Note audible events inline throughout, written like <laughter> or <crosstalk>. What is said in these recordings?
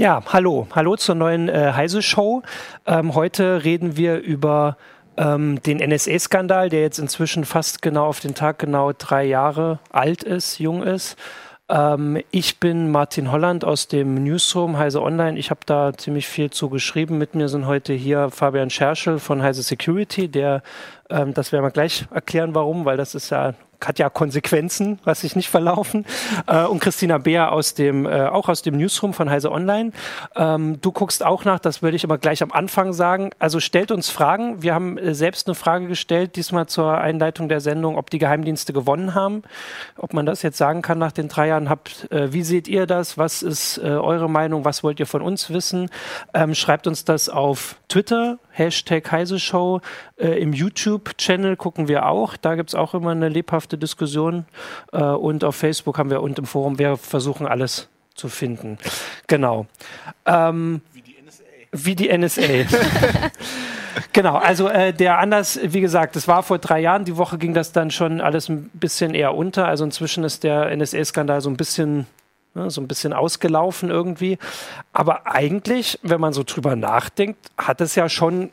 Ja, hallo. Hallo zur neuen äh, Heise-Show. Ähm, heute reden wir über ähm, den NSA-Skandal, der jetzt inzwischen fast genau auf den Tag genau drei Jahre alt ist, jung ist. Ähm, ich bin Martin Holland aus dem Newsroom Heise Online. Ich habe da ziemlich viel zu geschrieben. Mit mir sind heute hier Fabian Scherschel von Heise Security, der, ähm, das werden wir gleich erklären, warum, weil das ist ja hat ja Konsequenzen, was sich nicht verlaufen. Äh, und Christina Beer aus dem, äh, auch aus dem Newsroom von Heise Online. Ähm, du guckst auch nach, das würde ich aber gleich am Anfang sagen. Also stellt uns Fragen. Wir haben äh, selbst eine Frage gestellt, diesmal zur Einleitung der Sendung, ob die Geheimdienste gewonnen haben. Ob man das jetzt sagen kann nach den drei Jahren. Habt, äh, wie seht ihr das? Was ist äh, eure Meinung? Was wollt ihr von uns wissen? Ähm, schreibt uns das auf Twitter, Hashtag Heise Show. Äh, Im YouTube-Channel gucken wir auch. Da gibt es auch immer eine lebhafte Diskussion. Äh, und auf Facebook haben wir und im Forum, wir versuchen alles zu finden. Genau. Ähm, wie die NSA. Wie die NSA. <laughs> genau, also äh, der Anlass, wie gesagt, das war vor drei Jahren. Die Woche ging das dann schon alles ein bisschen eher unter. Also inzwischen ist der NSA-Skandal so ein bisschen ne, so ein bisschen ausgelaufen irgendwie. Aber eigentlich, wenn man so drüber nachdenkt, hat es ja schon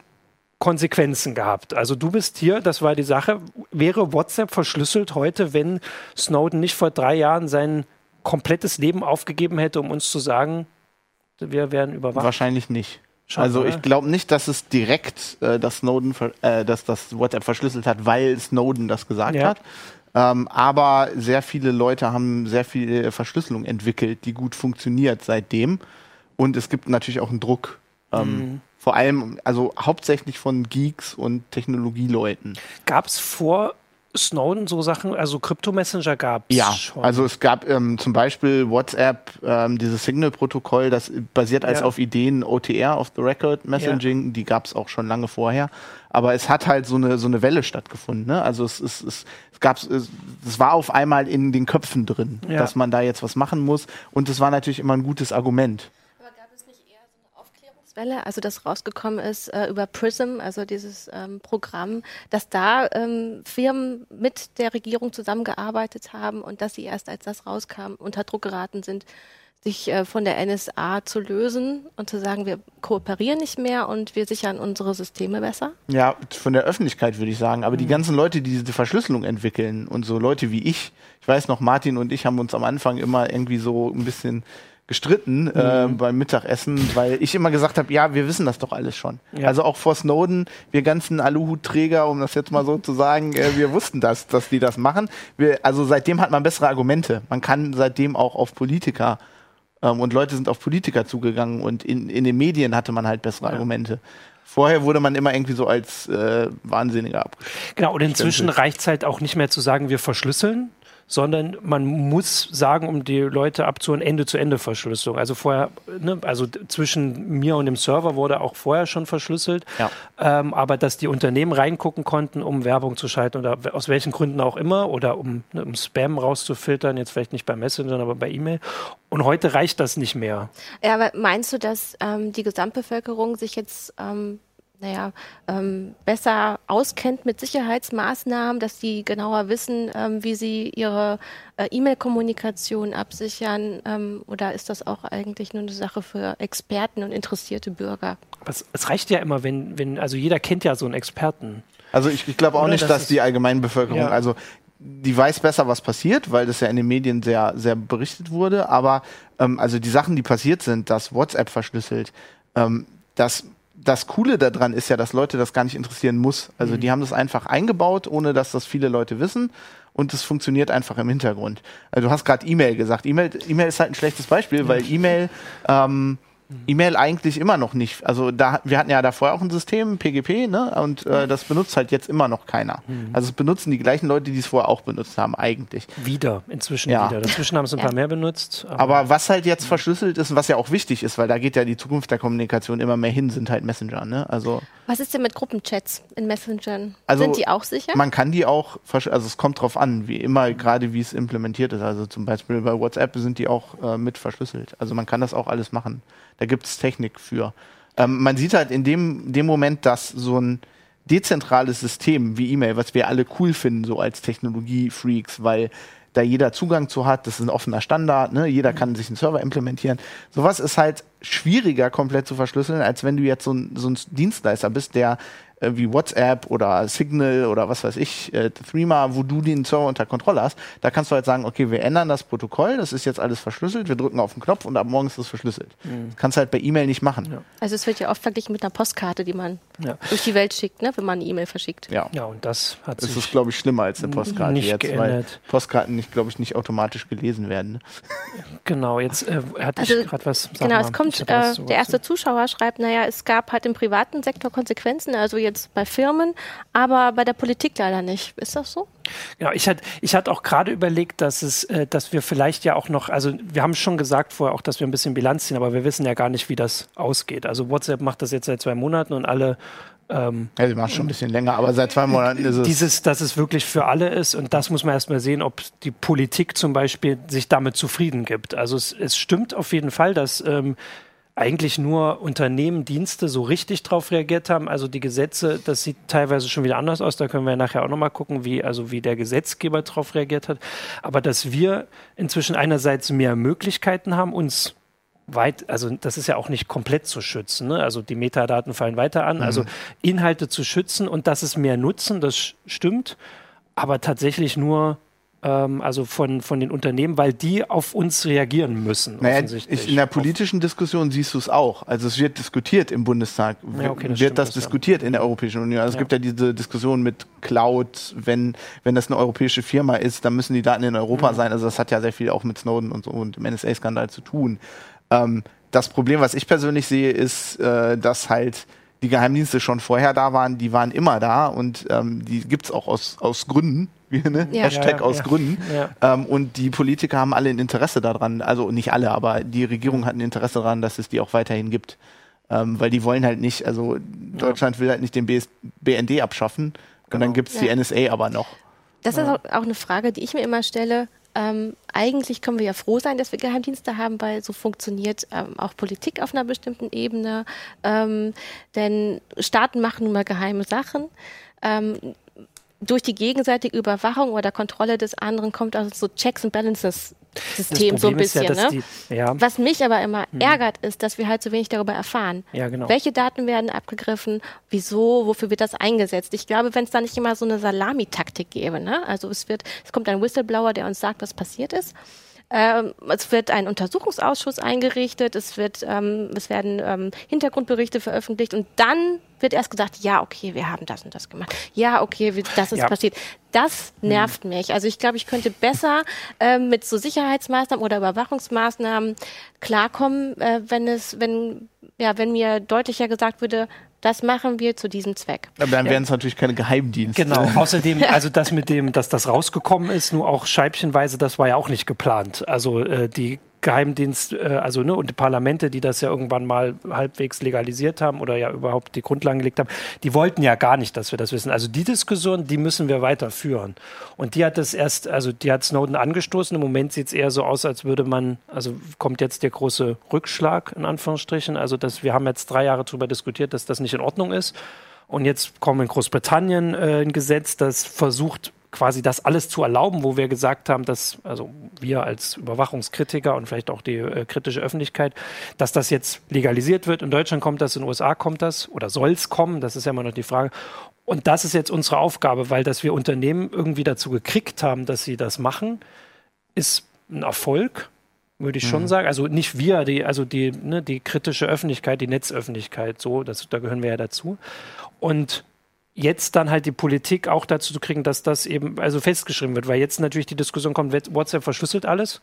Konsequenzen gehabt. Also du bist hier, das war die Sache. Wäre WhatsApp verschlüsselt heute, wenn Snowden nicht vor drei Jahren sein komplettes Leben aufgegeben hätte, um uns zu sagen, wir werden überwacht? Wahrscheinlich nicht. Schon, also oder? ich glaube nicht, dass es direkt äh, das Snowden, äh, dass das WhatsApp verschlüsselt hat, weil Snowden das gesagt ja. hat. Ähm, aber sehr viele Leute haben sehr viel Verschlüsselung entwickelt, die gut funktioniert seitdem. Und es gibt natürlich auch einen Druck. Ähm, mhm. Vor allem, also hauptsächlich von Geeks und Technologieleuten. Gab es vor Snowden so Sachen, also Krypto-Messenger gab es ja, schon. also es gab ähm, zum Beispiel WhatsApp, ähm, dieses Signal-Protokoll, das basiert als ja. auf Ideen OTR, of the Record Messaging, ja. die gab es auch schon lange vorher. Aber es hat halt so eine so eine Welle stattgefunden. Ne? Also es, es, es, es gab es, es war auf einmal in den Köpfen drin, ja. dass man da jetzt was machen muss. Und es war natürlich immer ein gutes Argument. Welle, also das rausgekommen ist äh, über Prism, also dieses ähm, Programm, dass da ähm, Firmen mit der Regierung zusammengearbeitet haben und dass sie erst als das rauskam unter Druck geraten sind, sich äh, von der NSA zu lösen und zu sagen, wir kooperieren nicht mehr und wir sichern unsere Systeme besser? Ja, von der Öffentlichkeit würde ich sagen. Aber mhm. die ganzen Leute, die diese Verschlüsselung entwickeln und so Leute wie ich, ich weiß noch, Martin und ich haben uns am Anfang immer irgendwie so ein bisschen gestritten äh, mhm. beim Mittagessen, weil ich immer gesagt habe, ja, wir wissen das doch alles schon. Ja. Also auch vor Snowden, wir ganzen Aluhutträger, um das jetzt mal so zu sagen, äh, wir wussten das, dass die das machen. Wir, also seitdem hat man bessere Argumente. Man kann seitdem auch auf Politiker ähm, und Leute sind auf Politiker zugegangen und in, in den Medien hatte man halt bessere ja. Argumente. Vorher wurde man immer irgendwie so als äh, Wahnsinniger ab. Genau, und inzwischen reicht es halt auch nicht mehr zu sagen, wir verschlüsseln, sondern man muss sagen, um die Leute abzuholen, Ende-zu-Ende-Verschlüsselung. Also vorher, ne, also zwischen mir und dem Server wurde auch vorher schon verschlüsselt, ja. ähm, aber dass die Unternehmen reingucken konnten, um Werbung zu schalten oder aus welchen Gründen auch immer oder um, ne, um Spam rauszufiltern, jetzt vielleicht nicht bei Messenger, aber bei E-Mail. Und heute reicht das nicht mehr. Ja, aber meinst du, dass ähm, die Gesamtbevölkerung sich jetzt ähm, naja, ähm, besser auskennt mit Sicherheitsmaßnahmen, dass sie genauer wissen, ähm, wie sie ihre äh, E-Mail-Kommunikation absichern? Ähm, oder ist das auch eigentlich nur eine Sache für Experten und interessierte Bürger? Es, es, reicht ja immer, wenn, wenn, also jeder kennt ja so einen Experten. Also ich, ich glaube auch Oder nicht, das dass die Allgemeinbevölkerung, ja. also die weiß besser, was passiert, weil das ja in den Medien sehr, sehr berichtet wurde. Aber ähm, also die Sachen, die passiert sind, dass WhatsApp verschlüsselt, ähm, das das Coole daran ist ja, dass Leute das gar nicht interessieren muss. Also mhm. die haben das einfach eingebaut, ohne dass das viele Leute wissen. Und es funktioniert einfach im Hintergrund. Also du hast gerade E-Mail gesagt. E-Mail e ist halt ein schlechtes Beispiel, weil E-Mail ähm, E-Mail eigentlich immer noch nicht. Also da, wir hatten ja davor auch ein System, PGP, ne? Und äh, das benutzt halt jetzt immer noch keiner. Mhm. Also es benutzen die gleichen Leute, die es vorher auch benutzt haben, eigentlich. Wieder, inzwischen ja. wieder. Inzwischen haben es ein ja. paar mehr benutzt. Aber, aber, was halt jetzt verschlüsselt ist und was ja auch wichtig ist, weil da geht ja die Zukunft der Kommunikation immer mehr hin, sind halt Messenger, ne? Also. Was ist denn mit Gruppenchats in Messengern? Also sind die auch sicher? Man kann die auch, also es kommt drauf an, wie immer, gerade wie es implementiert ist. Also zum Beispiel bei WhatsApp sind die auch äh, mit verschlüsselt. Also man kann das auch alles machen. Da gibt es Technik für. Ähm, man sieht halt in dem, dem Moment, dass so ein dezentrales System wie E-Mail, was wir alle cool finden, so als Technologie-Freaks, weil da jeder Zugang zu hat, das ist ein offener Standard, ne? jeder kann sich einen Server implementieren. Sowas ist halt schwieriger komplett zu verschlüsseln, als wenn du jetzt so ein, so ein Dienstleister bist, der äh, wie WhatsApp oder Signal oder was weiß ich, äh, Threema, wo du den Server unter Kontrolle hast, da kannst du halt sagen, okay, wir ändern das Protokoll, das ist jetzt alles verschlüsselt, wir drücken auf den Knopf und ab morgen ist das verschlüsselt. Mhm. Das kannst du halt bei E-Mail nicht machen. Ja. Also es wird ja oft verglichen mit einer Postkarte, die man ja. durch die Welt schickt, ne, wenn man eine E-Mail verschickt. Ja. ja, und das hat Das ist, glaube ich, schlimmer als eine Postkarte nicht jetzt, geändert. weil Postkarten nicht, glaube ich, nicht automatisch gelesen werden. Genau, jetzt äh, hatte also, ich gerade was. Genau, mal, es kommt, äh, der erste Zuschauer schreibt, naja, es gab halt im privaten Sektor Konsequenzen, also jetzt bei Firmen aber bei der Politik leider nicht. Ist das so? Genau, ich hatte ich hatte auch gerade überlegt, dass es, äh, dass wir vielleicht ja auch noch, also wir haben schon gesagt vorher auch, dass wir ein bisschen Bilanz ziehen, aber wir wissen ja gar nicht, wie das ausgeht. Also WhatsApp macht das jetzt seit zwei Monaten und alle ähm, ja, sie macht schon ein bisschen länger, aber seit zwei Monaten ist es. Dieses, dass es wirklich für alle ist und das muss man erstmal sehen, ob die Politik zum Beispiel sich damit zufrieden gibt. Also es, es stimmt auf jeden Fall, dass ähm, eigentlich nur Unternehmen, Dienste so richtig drauf reagiert haben. Also die Gesetze, das sieht teilweise schon wieder anders aus. Da können wir nachher auch nochmal gucken, wie, also wie der Gesetzgeber drauf reagiert hat. Aber dass wir inzwischen einerseits mehr Möglichkeiten haben, uns weit, also das ist ja auch nicht komplett zu schützen. Ne? Also die Metadaten fallen weiter an. Also mhm. Also Inhalte zu schützen und dass es mehr nutzen, das stimmt. Aber tatsächlich nur ähm, also von, von den Unternehmen, weil die auf uns reagieren müssen. Naja, ich, in der politischen Diskussion siehst du es auch. Also es wird diskutiert im Bundestag, ja, okay, das wird das, das diskutiert ja. in der Europäischen Union. Also ja. es gibt ja diese Diskussion mit Cloud, wenn, wenn das eine europäische Firma ist, dann müssen die Daten in Europa mhm. sein. Also das hat ja sehr viel auch mit Snowden und so und dem NSA-Skandal zu tun. Ähm, das Problem, was ich persönlich sehe, ist, äh, dass halt die Geheimdienste schon vorher da waren, die waren immer da und ähm, die gibt es auch aus, aus Gründen, ne? ja. Hashtag ja, aus Gründen. Ähm, und die Politiker haben alle ein Interesse daran, also nicht alle, aber die Regierung hat ein Interesse daran, dass es die auch weiterhin gibt. Ähm, weil die wollen halt nicht, also Deutschland will halt nicht den BS BND abschaffen genau. und dann gibt es die NSA aber noch. Das ist auch eine Frage, die ich mir immer stelle. Ähm, eigentlich können wir ja froh sein, dass wir Geheimdienste haben, weil so funktioniert ähm, auch Politik auf einer bestimmten Ebene. Ähm, denn Staaten machen nun mal geheime Sachen. Durch die gegenseitige Überwachung oder Kontrolle des anderen kommt also so Checks and Balances System so ein bisschen. Ja, ne? die, ja. Was mich aber immer hm. ärgert, ist, dass wir halt so wenig darüber erfahren. Ja, genau. Welche Daten werden abgegriffen? Wieso? Wofür wird das eingesetzt? Ich glaube, wenn es da nicht immer so eine Salamitaktik gäbe, ne? Also es wird, es kommt ein Whistleblower, der uns sagt, was passiert ist. Ähm, es wird ein Untersuchungsausschuss eingerichtet, es, wird, ähm, es werden ähm, Hintergrundberichte veröffentlicht und dann wird erst gesagt, ja, okay, wir haben das und das gemacht. Ja, okay, das ist ja. passiert. Das hm. nervt hm. mich. Also ich glaube, ich könnte besser ähm, mit so Sicherheitsmaßnahmen oder Überwachungsmaßnahmen klarkommen, äh, wenn es, wenn, ja, wenn mir deutlicher gesagt würde, das machen wir zu diesem Zweck. Aber dann wären es natürlich keine Geheimdienste. Genau. <laughs> Außerdem, also das mit dem, dass das rausgekommen ist, nur auch scheibchenweise, das war ja auch nicht geplant. Also äh, die Geheimdienst, äh, also ne, und die Parlamente, die das ja irgendwann mal halbwegs legalisiert haben oder ja überhaupt die Grundlagen gelegt haben, die wollten ja gar nicht, dass wir das wissen. Also die Diskussion, die müssen wir weiterführen. Und die hat das erst, also die hat Snowden angestoßen. Im Moment sieht es eher so aus, als würde man, also kommt jetzt der große Rückschlag in Anführungsstrichen. Also dass wir haben jetzt drei Jahre darüber diskutiert, dass das nicht in Ordnung ist. Und jetzt kommt in Großbritannien äh, ein Gesetz, das versucht, quasi das alles zu erlauben, wo wir gesagt haben, dass, also wir als Überwachungskritiker und vielleicht auch die äh, kritische Öffentlichkeit, dass das jetzt legalisiert wird. In Deutschland kommt das, in den USA kommt das oder soll es kommen, das ist ja immer noch die Frage. Und das ist jetzt unsere Aufgabe, weil dass wir Unternehmen irgendwie dazu gekriegt haben, dass sie das machen, ist ein Erfolg. würde ich schon mhm. sagen. Also nicht wir, die, also die, ne, die kritische Öffentlichkeit, die Netzöffentlichkeit, so, das, da gehören wir ja dazu. Und jetzt dann halt die Politik auch dazu zu kriegen, dass das eben also festgeschrieben wird, weil jetzt natürlich die Diskussion kommt, WhatsApp verschlüsselt alles.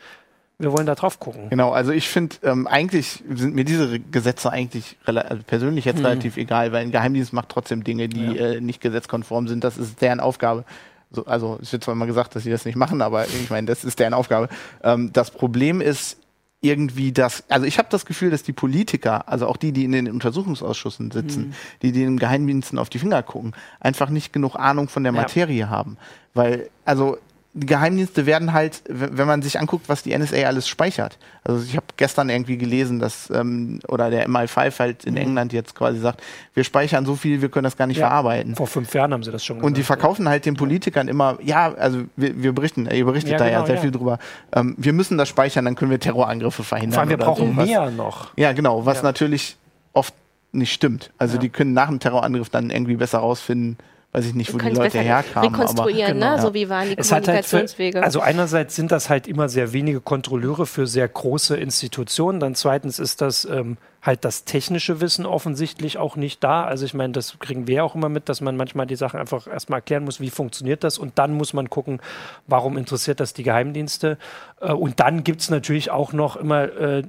Wir wollen da drauf gucken. Genau, also ich finde, ähm, eigentlich sind mir diese Gesetze eigentlich also persönlich jetzt hm. relativ egal, weil ein Geheimdienst macht trotzdem Dinge, die ja. äh, nicht gesetzkonform sind. Das ist deren Aufgabe. So, also es wird zwar immer gesagt, dass sie das nicht machen, aber ich meine, das ist deren Aufgabe. Ähm, das Problem ist irgendwie das, also ich habe das Gefühl, dass die Politiker, also auch die, die in den Untersuchungsausschüssen sitzen, mhm. die, die den Geheimdiensten auf die Finger gucken, einfach nicht genug Ahnung von der Materie ja. haben. Weil, also Geheimdienste werden halt, wenn man sich anguckt, was die NSA alles speichert. Also ich habe gestern irgendwie gelesen, dass ähm, oder der MI5 halt in mhm. England jetzt quasi sagt, wir speichern so viel, wir können das gar nicht ja, verarbeiten. Vor fünf Jahren haben sie das schon gesagt. Und die verkaufen halt den Politikern immer, ja, also wir, wir berichten, ihr berichtet ja, da genau, ja sehr viel drüber. Ähm, wir müssen das speichern, dann können wir Terrorangriffe verhindern. Vor allem wir brauchen so. mehr noch. Ja, genau, was natürlich oft nicht stimmt. Also die können nach dem Terrorangriff dann irgendwie besser rausfinden, weiß ich nicht, wo die Leute herkamen. Rekonstruieren, aber, genau. ne? so wie waren die es Kommunikationswege. Halt für, also einerseits sind das halt immer sehr wenige Kontrolleure für sehr große Institutionen. Dann zweitens ist das ähm, halt das technische Wissen offensichtlich auch nicht da. Also ich meine, das kriegen wir auch immer mit, dass man manchmal die Sachen einfach erstmal erklären muss, wie funktioniert das. Und dann muss man gucken, warum interessiert das die Geheimdienste. Äh, und dann gibt es natürlich auch noch immer äh,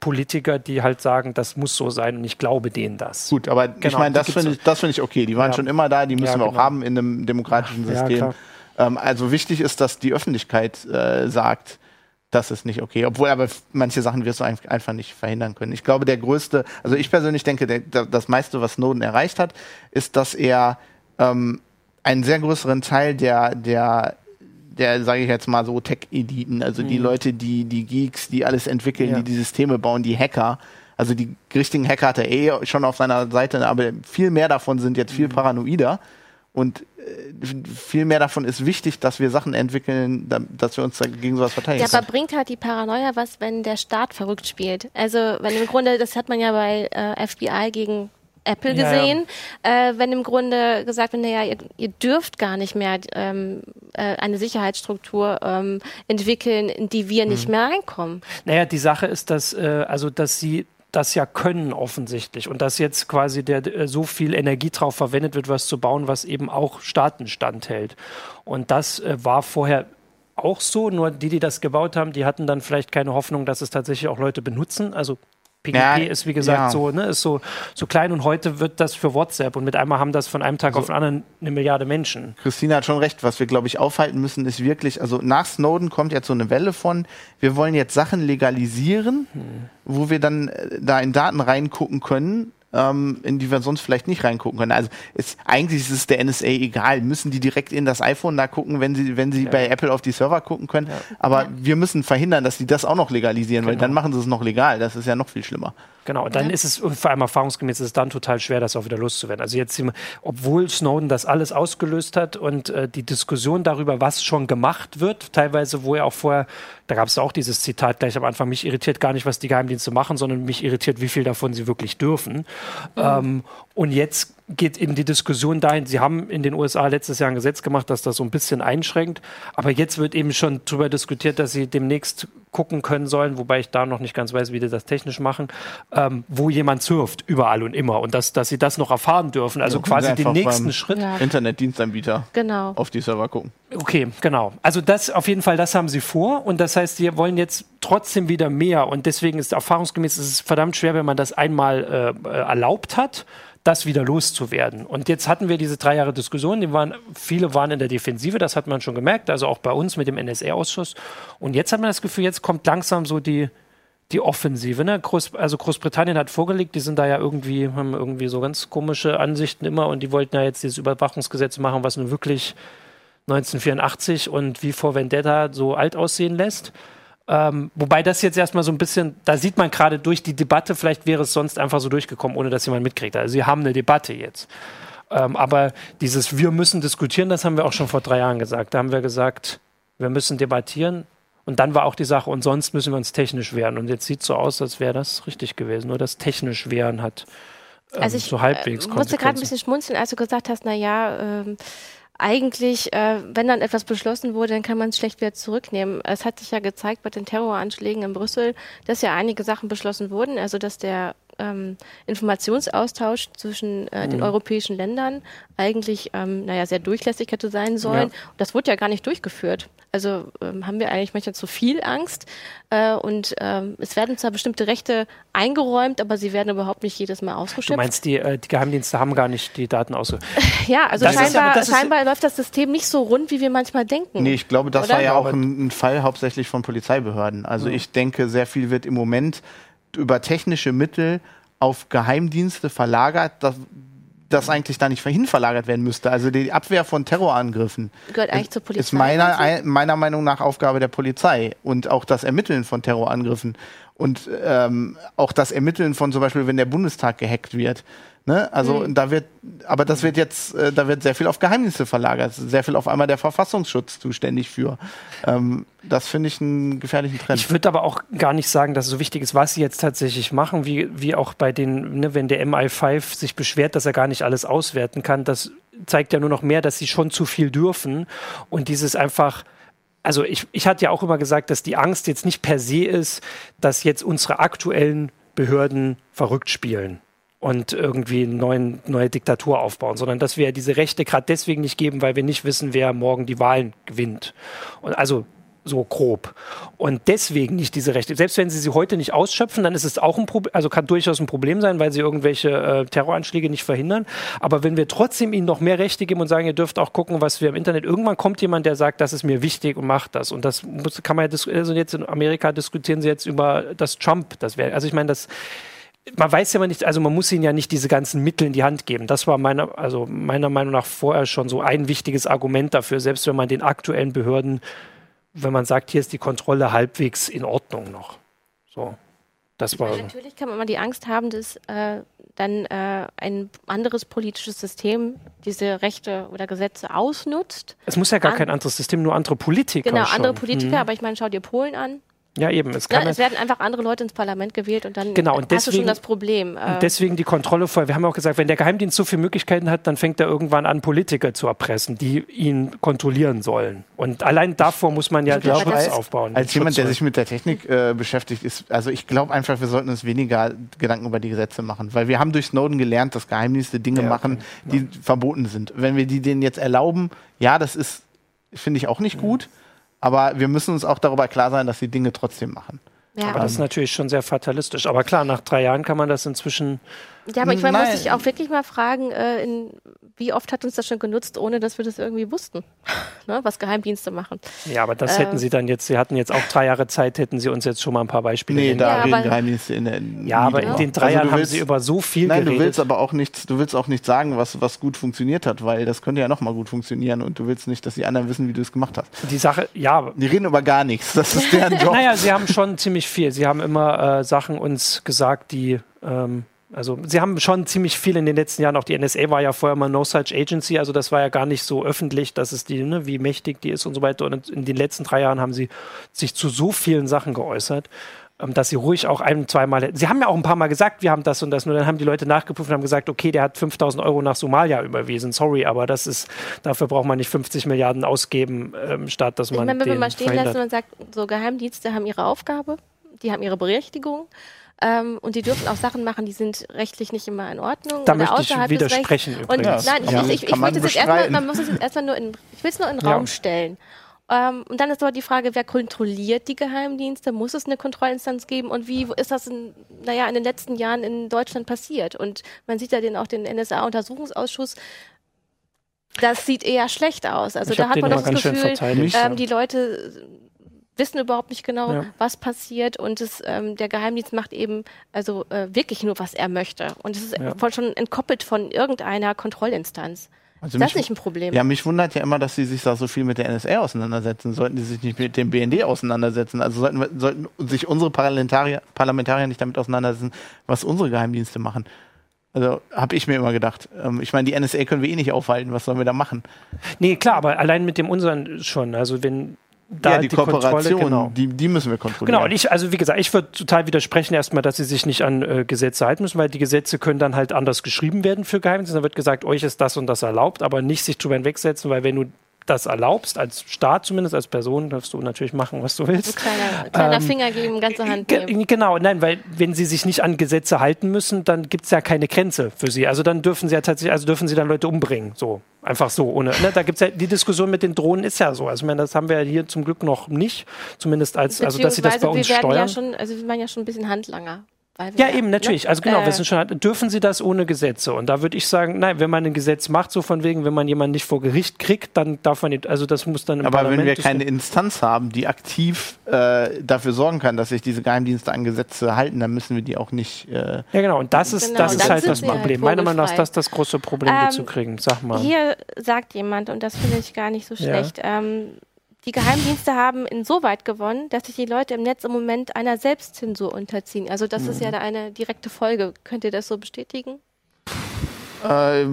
Politiker, die halt sagen, das muss so sein und ich glaube denen das. Gut, aber genau, ich meine, das finde ich, das ich okay. Die waren ja. schon immer da, die müssen ja, wir genau. auch haben in einem demokratischen System. Ähm, also wichtig ist, dass die Öffentlichkeit äh, sagt, das ist nicht okay. Obwohl aber manche Sachen wirst du einfach nicht verhindern können. Ich glaube, der größte, also ich persönlich denke, der, das meiste, was Snowden erreicht hat, ist, dass er ähm, einen sehr größeren Teil der, der der, sage ich jetzt mal so, Tech-Editen, also mhm. die Leute, die, die Geeks, die alles entwickeln, ja. die die Systeme bauen, die Hacker. Also die richtigen Hacker hat er eh schon auf seiner Seite, aber viel mehr davon sind jetzt viel mhm. paranoider. Und äh, viel mehr davon ist wichtig, dass wir Sachen entwickeln, dass wir uns gegen sowas verteidigen. Ja, aber bringt halt die Paranoia was, wenn der Staat verrückt spielt? Also, wenn im Grunde, das hat man ja bei äh, FBI gegen Apple gesehen, ja, ja. Äh, wenn im Grunde gesagt wird, naja, ihr, ihr dürft gar nicht mehr ähm, äh, eine Sicherheitsstruktur ähm, entwickeln, in die wir nicht mhm. mehr reinkommen. Naja, die Sache ist, dass, äh, also, dass sie das ja können offensichtlich und dass jetzt quasi der, äh, so viel Energie drauf verwendet wird, was zu bauen, was eben auch Staaten standhält. Und das äh, war vorher auch so, nur die, die das gebaut haben, die hatten dann vielleicht keine Hoffnung, dass es tatsächlich auch Leute benutzen. Also PGP ja, ist wie gesagt ja. so, ne, ist so, so klein und heute wird das für WhatsApp und mit einmal haben das von einem Tag also, auf den anderen eine Milliarde Menschen. Christina hat schon recht, was wir glaube ich aufhalten müssen, ist wirklich, also nach Snowden kommt jetzt so eine Welle von, wir wollen jetzt Sachen legalisieren, hm. wo wir dann äh, da in Daten reingucken können ähm, in die wir sonst vielleicht nicht reingucken können. Also ist, eigentlich ist es der NSA egal. Müssen die direkt in das iPhone da gucken, wenn sie, wenn sie ja. bei Apple auf die Server gucken können. Ja. Aber ja. wir müssen verhindern, dass sie das auch noch legalisieren, genau. weil dann machen sie es noch legal. Das ist ja noch viel schlimmer. Genau, und dann ja. ist es vor allem erfahrungsgemäß ist es dann total schwer, das auch wieder loszuwerden. Also jetzt, obwohl Snowden das alles ausgelöst hat und äh, die Diskussion darüber, was schon gemacht wird, teilweise, wo er auch vorher, da gab es auch dieses Zitat gleich am Anfang, mich irritiert gar nicht, was die Geheimdienste machen, sondern mich irritiert, wie viel davon sie wirklich dürfen. Mhm. Ähm, und jetzt geht eben die Diskussion dahin, sie haben in den USA letztes Jahr ein Gesetz gemacht, das das so ein bisschen einschränkt, aber jetzt wird eben schon darüber diskutiert, dass sie demnächst gucken können sollen, wobei ich da noch nicht ganz weiß, wie die das technisch machen, ähm, wo jemand surft, überall und immer und dass, dass sie das noch erfahren dürfen, also ja, quasi den nächsten Schritt. Ja. Internetdienstanbieter genau. auf die Server gucken. Okay, genau. Also das auf jeden Fall, das haben sie vor und das heißt, sie wollen jetzt trotzdem wieder mehr und deswegen ist erfahrungsgemäß ist es verdammt schwer, wenn man das einmal äh, erlaubt hat das wieder loszuwerden. Und jetzt hatten wir diese drei Jahre Diskussion, die waren, viele waren in der Defensive, das hat man schon gemerkt, also auch bei uns mit dem NSA-Ausschuss. Und jetzt hat man das Gefühl, jetzt kommt langsam so die, die Offensive. Ne? Groß, also Großbritannien hat vorgelegt, die sind da ja irgendwie, haben irgendwie so ganz komische Ansichten immer und die wollten ja jetzt dieses Überwachungsgesetz machen, was nun wirklich 1984 und wie vor Vendetta so alt aussehen lässt. Ähm, wobei das jetzt erstmal so ein bisschen, da sieht man gerade durch die Debatte, vielleicht wäre es sonst einfach so durchgekommen, ohne dass jemand mitkriegt. Also sie haben eine Debatte jetzt. Ähm, aber dieses Wir müssen diskutieren, das haben wir auch schon vor drei Jahren gesagt. Da haben wir gesagt, wir müssen debattieren. Und dann war auch die Sache, und sonst müssen wir uns technisch wehren. Und jetzt sieht es so aus, als wäre das richtig gewesen. Nur das technisch wehren hat ähm, also ich, so halbwegs äh, musste gerade ein bisschen schmunzeln, als du gesagt hast, na ja, ähm, eigentlich, äh, wenn dann etwas beschlossen wurde, dann kann man es schlecht wieder zurücknehmen. Es hat sich ja gezeigt bei den Terroranschlägen in Brüssel, dass ja einige Sachen beschlossen wurden, also dass der ähm, Informationsaustausch zwischen äh, den mhm. europäischen Ländern eigentlich, ähm, naja, sehr durchlässig hätte sein sollen. Ja. Das wurde ja gar nicht durchgeführt. Also ähm, haben wir eigentlich manchmal zu viel Angst äh, und ähm, es werden zwar bestimmte Rechte eingeräumt, aber sie werden überhaupt nicht jedes Mal ausgeschöpft. Du meinst, die, äh, die Geheimdienste haben gar nicht die Daten ausgeschöpft? <laughs> ja, also das scheinbar, ist, scheinbar läuft das System nicht so rund, wie wir manchmal denken. Nee, ich glaube, das oder? war ja auch ein, ein, Fall hauptsächlich von Polizeibehörden. Also mhm. ich denke, sehr viel wird im Moment über technische Mittel auf Geheimdienste verlagert, das, das eigentlich da nicht hin verlagert werden müsste. Also die Abwehr von Terrorangriffen gehört eigentlich zur Polizei. Ist meiner, ein, meiner Meinung nach Aufgabe der Polizei und auch das Ermitteln von Terrorangriffen und ähm, auch das Ermitteln von zum Beispiel, wenn der Bundestag gehackt wird. Ne? Also mhm. da wird, aber das wird jetzt, äh, da wird sehr viel auf Geheimnisse verlagert, sehr viel auf einmal der Verfassungsschutz zuständig für. Ähm, das finde ich einen gefährlichen Trend. Ich würde aber auch gar nicht sagen, dass es so wichtig ist, was sie jetzt tatsächlich machen, wie, wie auch bei den, ne, wenn der MI5 sich beschwert, dass er gar nicht alles auswerten kann, das zeigt ja nur noch mehr, dass sie schon zu viel dürfen und dieses einfach also ich, ich hatte ja auch immer gesagt, dass die Angst jetzt nicht per se ist, dass jetzt unsere aktuellen Behörden verrückt spielen und irgendwie eine neue Diktatur aufbauen, sondern dass wir diese Rechte gerade deswegen nicht geben, weil wir nicht wissen, wer morgen die Wahlen gewinnt. Und also so grob. Und deswegen nicht diese Rechte. Selbst wenn sie sie heute nicht ausschöpfen, dann ist es auch ein Problem, also kann durchaus ein Problem sein, weil sie irgendwelche äh, Terroranschläge nicht verhindern. Aber wenn wir trotzdem ihnen noch mehr Rechte geben und sagen, ihr dürft auch gucken, was wir im Internet, irgendwann kommt jemand, der sagt, das ist mir wichtig und macht das. Und das muss, kann man ja, also jetzt in Amerika diskutieren sie jetzt über das Trump, das wäre, also ich meine, das, man weiß ja immer nicht, also man muss ihnen ja nicht diese ganzen Mittel in die Hand geben. Das war meiner, also meiner Meinung nach vorher schon so ein wichtiges Argument dafür, selbst wenn man den aktuellen Behörden, wenn man sagt, hier ist die Kontrolle halbwegs in Ordnung noch. So. Das war meine, natürlich kann man immer die Angst haben, dass äh, dann äh, ein anderes politisches System diese Rechte oder Gesetze ausnutzt. Es muss ja gar An kein anderes System, nur andere Politiker. Genau, schon. andere Politiker, mhm. aber ich meine, schau dir Polen an. Ja, eben. Es, Na, es werden einfach andere Leute ins Parlament gewählt und dann genau, und deswegen, schon das Problem. Und äh. deswegen die Kontrolle vorher. Wir haben auch gesagt, wenn der Geheimdienst so viele Möglichkeiten hat, dann fängt er irgendwann an, Politiker zu erpressen, die ihn kontrollieren sollen. Und allein davor muss man ja ich den glaube, als, aufbauen. Als jemand, der sich mit der Technik äh, beschäftigt, ist, also ich glaube einfach, wir sollten uns weniger Gedanken über die Gesetze machen, weil wir haben durch Snowden gelernt, dass Geheimdienste Dinge ja, machen, die ja. verboten sind. Wenn wir die denen jetzt erlauben, ja, das ist, finde ich auch nicht mhm. Aber wir müssen uns auch darüber klar sein, dass sie Dinge trotzdem machen. Ja. Aber das ist natürlich schon sehr fatalistisch. Aber klar, nach drei Jahren kann man das inzwischen. Ja, aber ich meine, muss ich auch wirklich mal fragen, äh, in, wie oft hat uns das schon genutzt, ohne dass wir das irgendwie wussten, <laughs> ne, was Geheimdienste machen. Ja, aber das äh, hätten sie dann jetzt, sie hatten jetzt auch drei Jahre Zeit, hätten sie uns jetzt schon mal ein paar Beispiele Nee, da ja, reden Geheimdienste in der Ja, aber in den drei also Jahren willst, haben sie über so viel nein, geredet. du willst aber auch nichts, du willst auch nicht sagen, was, was gut funktioniert hat, weil das könnte ja nochmal gut funktionieren und du willst nicht, dass die anderen wissen, wie du es gemacht hast. Die Sache, ja. Die reden über gar nichts, das ist deren <laughs> Job. naja, sie haben schon ziemlich viel. Sie haben immer äh, Sachen uns gesagt, die ähm, also sie haben schon ziemlich viel in den letzten Jahren, auch die NSA war ja vorher mal No Such Agency, also das war ja gar nicht so öffentlich, dass es die, ne, wie mächtig die ist und so weiter. Und in den letzten drei Jahren haben sie sich zu so vielen Sachen geäußert, ähm, dass sie ruhig auch ein, zweimal, sie haben ja auch ein paar Mal gesagt, wir haben das und das, nur dann haben die Leute nachgeprüft und haben gesagt, okay, der hat 5000 Euro nach Somalia überwiesen, sorry, aber das ist, dafür braucht man nicht 50 Milliarden ausgeben, ähm, statt dass man. Ich meine, wenn man mal stehen lässt und sagt, so Geheimdienste haben ihre Aufgabe, die haben ihre Berechtigung ähm, und die dürfen auch Sachen machen, die sind rechtlich nicht immer in Ordnung. Da möchte ich widersprechen übrigens. Und, nein, ich, ja. ich, ich, ich möchte jetzt erstmal, man muss es jetzt erstmal nur in, ich will es nur in den Raum ja. stellen. Ähm, und dann ist aber die Frage, wer kontrolliert die Geheimdienste? Muss es eine Kontrollinstanz geben? Und wie ist das in, naja, in den letzten Jahren in Deutschland passiert? Und man sieht ja den, auch den NSA-Untersuchungsausschuss. Das sieht eher schlecht aus. Also ich da hat man doch das Gefühl, ähm, die Leute wissen überhaupt nicht genau, ja. was passiert und es, ähm, der Geheimdienst macht eben also äh, wirklich nur, was er möchte. Und es ist ja. voll schon entkoppelt von irgendeiner Kontrollinstanz. Also das ist nicht ein Problem. Ja, mich wundert ja immer, dass sie sich da so viel mit der NSA auseinandersetzen. Sollten die sich nicht mit dem BND auseinandersetzen? Also sollten, sollten sich unsere Parlamentarier, Parlamentarier nicht damit auseinandersetzen, was unsere Geheimdienste machen. Also habe ich mir immer gedacht. Ähm, ich meine, die NSA können wir eh nicht aufhalten. Was sollen wir da machen? Nee, klar, aber allein mit dem unseren schon. Also wenn da ja, die, die Kooperation, Kontrolle, genau. die, die müssen wir kontrollieren. Genau, und ich, also wie gesagt, ich würde total widersprechen erstmal, dass sie sich nicht an äh, Gesetze halten müssen, weil die Gesetze können dann halt anders geschrieben werden für Geheimdienste. Dann wird gesagt, euch ist das und das erlaubt, aber nicht sich drüber hinwegsetzen, weil wenn du das erlaubst, als Staat zumindest, als Person, darfst du natürlich machen, was du willst. kleiner, kleiner Ähm, Finger geben, ganze Hand nehmen. genau, nein, weil wenn sie sich nicht an Gesetze halten müssen, dann gibt es ja keine Grenze für sie. Also dann dürfen sie ja tatsächlich, also dürfen sie dann Leute umbringen, so. Einfach so, ohne. Ne? Da gibt's ja, die Diskussion mit den Drohnen ist ja so. Also ich meine, das haben wir ja hier zum Glück noch nicht. Zumindest als, also dass sie das bei uns wir steuern. ja schon, also wir waren ja schon ein bisschen Handlanger. Weil wir Ja, eben, natürlich. Also genau, äh, wir sind schon, dürfen sie das ohne Gesetze? Und da würde ich sagen, nein, wenn man ein Gesetz macht, so von wegen, wenn man jemanden nicht vor Gericht kriegt, dann darf man nicht, also das muss dann im Aber Parlament wenn wir keine Instanz haben, die aktiv äh, dafür sorgen kann, dass sich diese Geheimdienste an Gesetze halten, dann müssen wir die auch nicht. Äh, Ja, genau, und das ist, Genau, das ist halt das halt Problem. Meiner Meinung nach ist das das große Problem, die Ähm, zu kriegen. Sag mal. Hier sagt jemand, und das finde ich gar nicht so Ja. schlecht, ähm, die Geheimdienste haben insoweit gewonnen, dass sich die Leute im Netz im Moment einer Selbstzensur unterziehen. Also das Mhm. ist ja da eine direkte Folge. Könnt ihr das so bestätigen? Äh,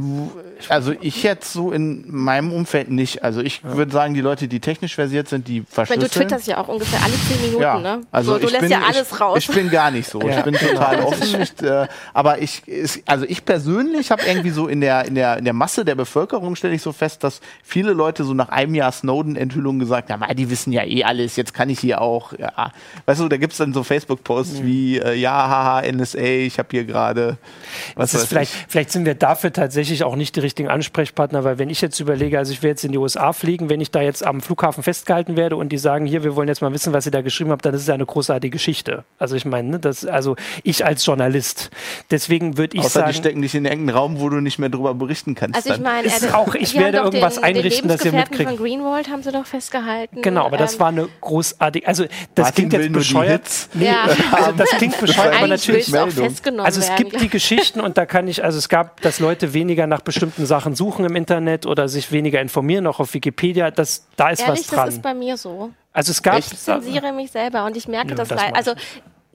also ich jetzt so in meinem Umfeld nicht. Also ich würde sagen, die Leute, die technisch versiert sind, die Weil verschlüsseln. du twitterst ja auch ungefähr alle zehn Minuten, ja, ne? also so, du ich lässt bin, ja alles ich, raus. Ich bin gar nicht so. Ja. Ich bin total offen. Ich, äh, aber ich, also ich persönlich habe irgendwie so in der in der in der Masse der Bevölkerung stelle ich so fest, dass viele Leute so nach einem Jahr Snowden-Enthüllung gesagt haben, ah, die wissen ja eh alles. Jetzt kann ich hier auch. Ja. Weißt du, da gibt's dann so Facebook-Posts Mhm. wie äh, ja, haha, NSA, ich habe hier gerade. Was Das ist vielleicht, ich. vielleicht sind wir dafür tatsächlich auch nicht die richtigen Ansprechpartner, weil wenn ich jetzt überlege, also ich will jetzt in die USA fliegen, wenn ich da jetzt am Flughafen festgehalten werde und die sagen, hier, wir wollen jetzt mal wissen, was ihr da geschrieben habt, dann ist es ja eine großartige Geschichte. Also ich meine, ne, das, also ich als Journalist. Deswegen würde ich Außer sagen, die stecken dich in irgendeinen Raum, wo du nicht mehr drüber berichten kannst. Also ich meine, Ist äh, auch- ich werde irgendwas den, einrichten, den dass ihr mitkriegt. von Greenwald haben sie doch festgehalten. Genau, aber das Ähm, war eine großartige, also das Martin klingt jetzt bescheuert. Nee, Ja. also das klingt bescheuert, aber natürlich. auch Meldung. festgenommen Also es werden. gibt die Geschichten und da kann ich, also es gab, dass Leute weniger nach bestimmten Sachen suchen im Internet oder sich weniger informieren, auch auf Wikipedia, das, da ist Ehrlich, was das dran. ist bei mir so. Also es gab, Ich zensiere mich selber und ich merke Ja, das, das Also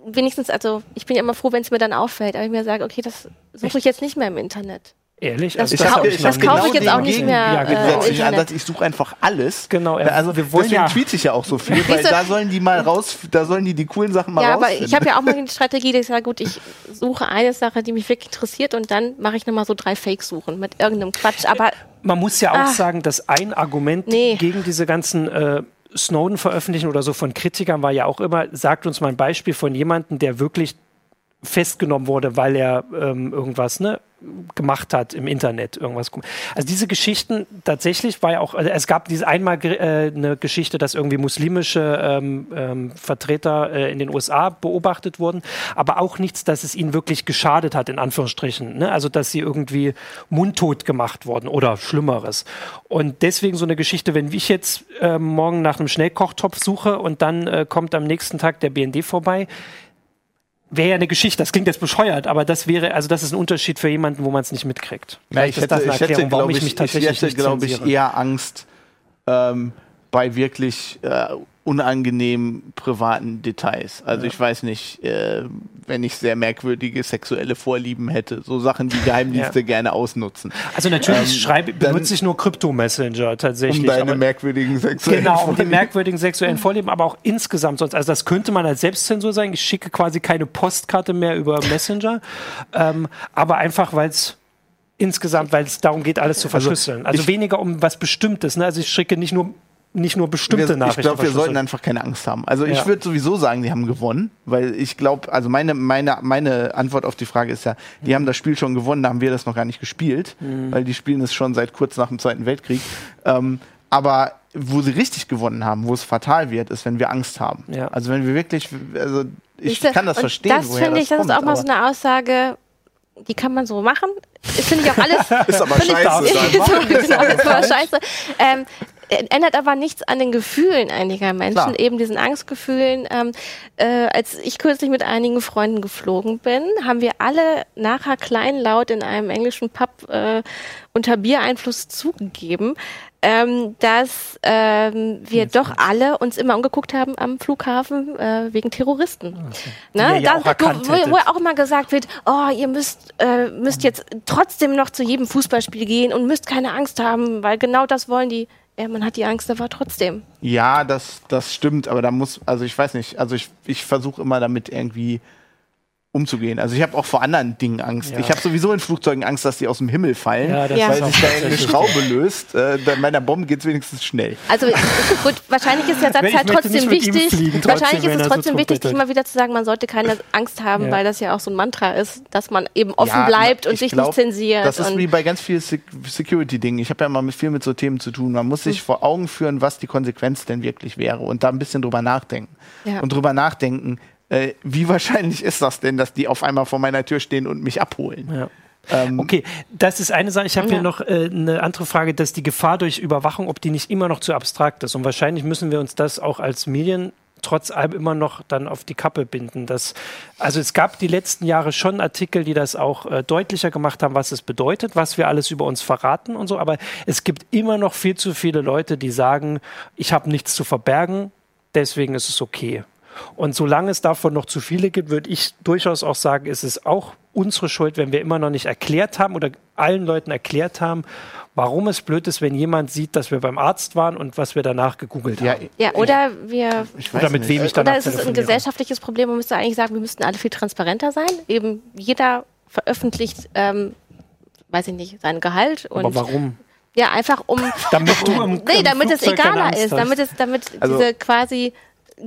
wenigstens, also ich bin ja immer froh, wenn es mir dann auffällt, aber ich mir sage, okay, das suche ich jetzt nicht mehr im Internet. Ehrlich, Das also kau- hab ich das noch kaufe ich jetzt auch nicht gegen- mehr, Ja, äh, genau. Ansatz, ich suche einfach alles. Genau, Ja, also wir wollen deswegen ja- tweete ich ja auch so viel, weil da sollen die mal raus, da sollen die die coolen Sachen mal Ja, aber rausfinden. ich habe ja auch mal die <laughs> Strategie, dass ich sage, gut, ich suche eine Sache, die mich wirklich interessiert und dann mache ich nochmal so drei Fake-Suchen mit irgendeinem Quatsch. Aber Man muss ja auch Ah. sagen, dass ein Argument Nee. gegen diese ganzen äh, Snowden-Veröffentlichungen oder so von Kritikern war ja auch immer, sagt uns mal ein Beispiel von jemandem, der wirklich festgenommen wurde, weil er ähm, irgendwas ne, gemacht hat im Internet. Irgendwas. Also diese Geschichten tatsächlich war ja auch, also es gab diese einmal äh, eine Geschichte, dass irgendwie muslimische ähm, ähm, Vertreter äh, in den USA beobachtet wurden, aber auch nichts, dass es ihnen wirklich geschadet hat, in Anführungsstrichen. Ne? Also dass sie irgendwie mundtot gemacht wurden oder Schlimmeres. Und deswegen so eine Geschichte, wenn ich jetzt äh, morgen nach einem Schnellkochtopf suche und dann äh, kommt am nächsten Tag der BND vorbei, wäre ja eine Geschichte. Das klingt jetzt bescheuert, aber das wäre, also das ist ein Unterschied für jemanden, wo man es nicht mitkriegt. Ja, ich hätte, ich hätte, Erklärung, warum glaub ich ich, mich tatsächlich ich hätte, glaube ich, eher Angst ähm, bei wirklich äh, unangenehmen privaten Details. Also ich weiß nicht, äh, wenn ich sehr merkwürdige sexuelle Vorlieben hätte, so Sachen, die Geheimdienste <laughs> Ja. gerne ausnutzen, Also natürlich Ähm, schreibe, dann- benutze ich nur Krypto-Messenger tatsächlich. um deine merkwürdigen sexuellen Genau, um die merkwürdigen sexuellen Vorlieben, aber auch insgesamt sonst. Also das könnte man als Selbstzensur sagen. Ich schicke quasi keine Postkarte mehr über Messenger, <laughs> ähm, aber einfach, weil es insgesamt, weil es darum geht, alles zu verschlüsseln. Also, ich- weniger um was Bestimmtes. Ne? Also ich schicke nicht nur nicht nur bestimmte wir, Nachrichten. Ich glaube, wir sollten einfach keine Angst haben. Also ich Ja. würde sowieso sagen, die haben gewonnen, weil ich glaube, also meine, meine, meine Antwort auf die Frage ist ja, die haben das Spiel schon gewonnen, da haben wir das noch gar nicht gespielt, Mhm. weil die spielen es schon seit kurz nach dem Zweiten Weltkrieg. Ähm, aber wo sie richtig gewonnen haben, wo es fatal wird, ist, wenn wir Angst haben. Ja. Also wenn wir wirklich, also ich Siehste, kann das verstehen, Das finde ich, das kommt, ist auch mal so aber eine Aussage, die kann man so machen. Das finde ich auch alles. <laughs> ist aber finde ich- scheiße. dann. <laughs> so, genau, das war scheiße. Ähm, ändert aber nichts an den Gefühlen einiger Menschen, Klar. eben diesen Angstgefühlen. Ähm, äh, als ich kürzlich mit einigen Freunden geflogen bin, haben wir alle nachher kleinlaut in einem englischen Pub äh, unter Biereinfluss zugegeben, ähm, dass ähm, wir doch alle uns immer umgeguckt haben am Flughafen äh, wegen Terroristen. Ihr Ne? ja Da- auch wo, wo, auch immer gesagt wird, oh, ihr müsst, äh, müsst jetzt trotzdem noch zu jedem Fußballspiel gehen und müsst keine Angst haben, weil genau das wollen die. ja, man hat die Angst aber trotzdem. Ja, das, das stimmt, aber da muss, also ich weiß nicht, also ich, ich versuche immer damit irgendwie umzugehen. Also ich habe auch vor anderen Dingen Angst. Ja. Ich habe sowieso in Flugzeugen Angst, dass die aus dem Himmel fallen, Ja, das Ja. weil ist sich da eine Schraube löst. Äh, bei meiner Bombe geht's wenigstens schnell. Also gut, wahrscheinlich ist der Satz Ich halt trotzdem wichtig. fliegen, trotzdem, wahrscheinlich ist es er so trotzdem wichtig, immer wieder zu sagen, man sollte keine Angst haben, Ja. weil das ja auch so ein Mantra ist, dass man eben offen Ja, bleibt und ich sich glaub, nicht zensiert. Das ist und wie bei ganz vielen Sec Security-Dingen. Ich habe ja mal mit viel mit so Themen zu tun. Man muss sich Hm. vor Augen führen, was die Konsequenz denn wirklich wäre und da ein bisschen drüber nachdenken. Ja. Und drüber nachdenken, äh, wie wahrscheinlich ist das denn, dass die auf einmal vor meiner Tür stehen und mich abholen? Ja. Ähm, Okay, das ist eine Sache. Ich habe Ja. hier noch äh, eine andere Frage, dass die Gefahr durch Überwachung, ob die nicht immer noch zu abstrakt ist. Und wahrscheinlich müssen wir uns das auch als Medien trotz allem immer noch dann auf die Kappe binden. Das, also es gab die letzten Jahre schon Artikel, die das auch äh, deutlicher gemacht haben, was es bedeutet, was wir alles über uns verraten und so. Aber es gibt immer noch viel zu viele Leute, die sagen, ich habe nichts zu verbergen, deswegen ist es okay. Und solange es davon noch zu viele gibt, würde ich durchaus auch sagen, ist es auch unsere Schuld, wenn wir immer noch nicht erklärt haben oder allen Leuten erklärt haben, warum es blöd ist, wenn jemand sieht, dass wir beim Arzt waren und was wir danach gegoogelt ja, haben. ja, oder wir ich weiß Oder mit wem ich danach Oder ist es ein gesellschaftliches Problem? Man müsste eigentlich sagen, wir müssten alle viel transparenter sein. Eben jeder veröffentlicht, ähm, weiß ich nicht, sein Gehalt und Aber warum? ja einfach um Damit du im, nee, im damit es egaler ist, damit es damit Also- diese quasi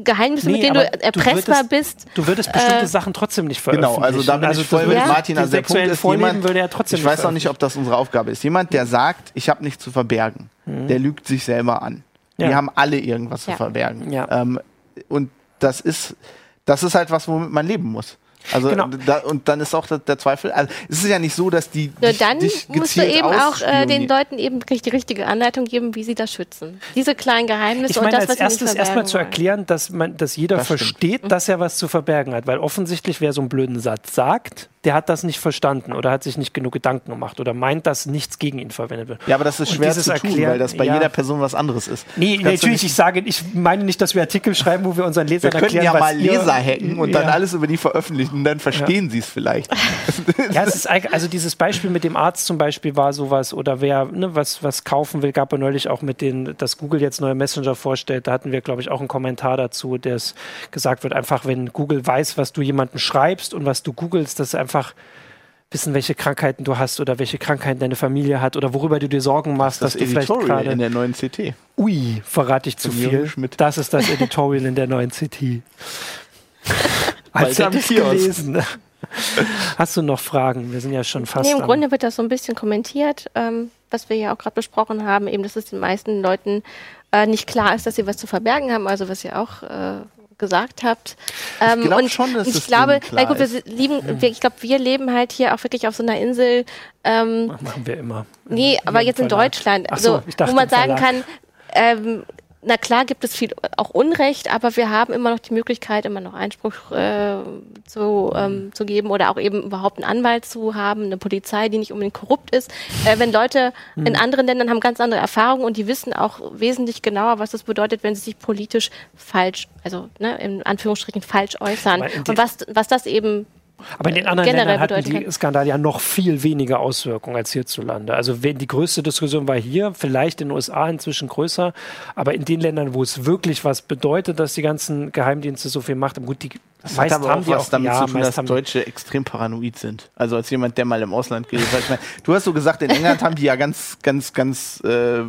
Geheimnisse, Nee, mit denen du erpressbar würdest, bist. Du würdest bestimmte äh, Sachen trotzdem nicht Genau, veröffentlichen. also da bin ich voll mit Ja. Martin. Also der Punkt ist, jemand, würde er trotzdem ich weiß noch nicht, ob das unsere Aufgabe ist. Jemand, der sagt, ich habe nichts zu verbergen, der lügt sich selber an. Mhm. Ja. Wir haben alle irgendwas Ja. zu verbergen. Ja. Ähm, und das ist, das ist halt was, womit man leben muss. Also Genau. da, und dann ist auch der, der Zweifel. Also es ist ja nicht so, dass die Nur dich, dann dich musst du eben auch äh, den. Leuten eben wirklich die richtige Anleitung geben, wie sie das schützen. Diese kleinen Geheimnisse Ich und meine, das, als was sie erstes erstmal zu erklären, dass, man, dass jeder Das stimmt. versteht, dass er was zu verbergen hat. Weil offensichtlich, wer so einen blöden Satz sagt, der hat das nicht verstanden oder hat sich nicht genug Gedanken gemacht oder meint, dass nichts gegen ihn verwendet wird. Ja, aber das ist schwer zu tun, Erklären- weil das bei ja. jeder Person was anderes ist. Nee, Kannst natürlich, ich sage, ich meine nicht, dass wir Artikel schreiben, wo wir unseren Wir Lesern könnten erklären, ja was mal Leser hacken und dann Ja. alles über die veröffentlichen und dann verstehen sie es vielleicht. <laughs> Ja, es ist also dieses Beispiel mit dem Arzt zum Beispiel war sowas oder wer ne, was, was kaufen will, gab ja neulich auch mit den, dass Google jetzt neue Messenger vorstellt. Da hatten wir, glaube ich, auch einen Kommentar dazu, der es gesagt wird, einfach wenn Google weiß, was du jemandem schreibst und was du googelst, dass sie einfach wissen, welche Krankheiten du hast oder welche Krankheiten deine Familie hat oder worüber du dir Sorgen machst, Das dass du vielleicht Editorial in gerade. der neuen CT. Ui, verrate ich zu Von viel. Schmidt. Das ist das Editorial in der neuen CT. <laughs> Als hätte ich gelesen. Hast du noch Fragen? Wir sind ja schon fast. Nee, im Grunde wird das so ein bisschen kommentiert, ähm, was wir ja auch gerade besprochen haben, eben, dass es den meisten Leuten äh, nicht klar ist, dass sie was zu verbergen haben, also was ihr auch äh, gesagt habt. Ähm, glaub und schon, dass ich es glaube, na gut, wir lieben, wir, ich glaube, wir leben halt hier auch wirklich auf so einer Insel, ähm, Machen wir immer. Nee, aber jetzt in. Deutschland, Ach so, also, ich wo man sagen kann, ähm, na klar gibt es viel auch Unrecht, aber wir haben immer noch die Möglichkeit, immer noch Einspruch äh, zu, ähm, zu geben oder auch eben überhaupt einen Anwalt zu haben, eine Polizei, die nicht unbedingt korrupt ist. Äh, wenn Leute Hm. in anderen Ländern haben ganz andere Erfahrungen und die wissen auch wesentlich genauer, was das bedeutet, wenn sie sich politisch falsch, also ne, in Anführungsstrichen falsch äußern und was, was das eben Aber in den anderen Ländern hatten die. Skandale ja noch viel weniger Auswirkungen als hierzulande. Also wenn die größte Diskussion war hier, vielleicht in den USA inzwischen größer, aber in den Ländern, wo es wirklich was bedeutet, dass die ganzen Geheimdienste so viel Macht haben, gut, die Das meist hat aber haben auch was auch, damit ja, zu tun, dass Deutsche extrem paranoid sind. Also als jemand, der mal im Ausland gelebt hat. Ich meine, du hast so gesagt, in England haben die ja ganz, ganz, ganz, äh,